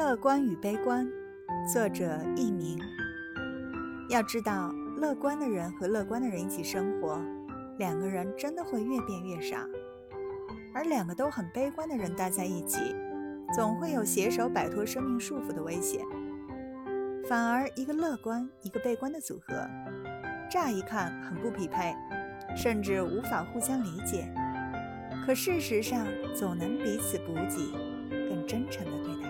乐观与悲观，作者佚名。要知道，乐观的人和乐观的人一起生活，两个人真的会越变越傻；而两个都很悲观的人待在一起，总会有携手摆脱生命束缚的危险。反而，一个乐观，一个悲观的组合，乍一看很不匹配，甚至无法互相理解。可事实上，总能彼此补给，更真诚地对待。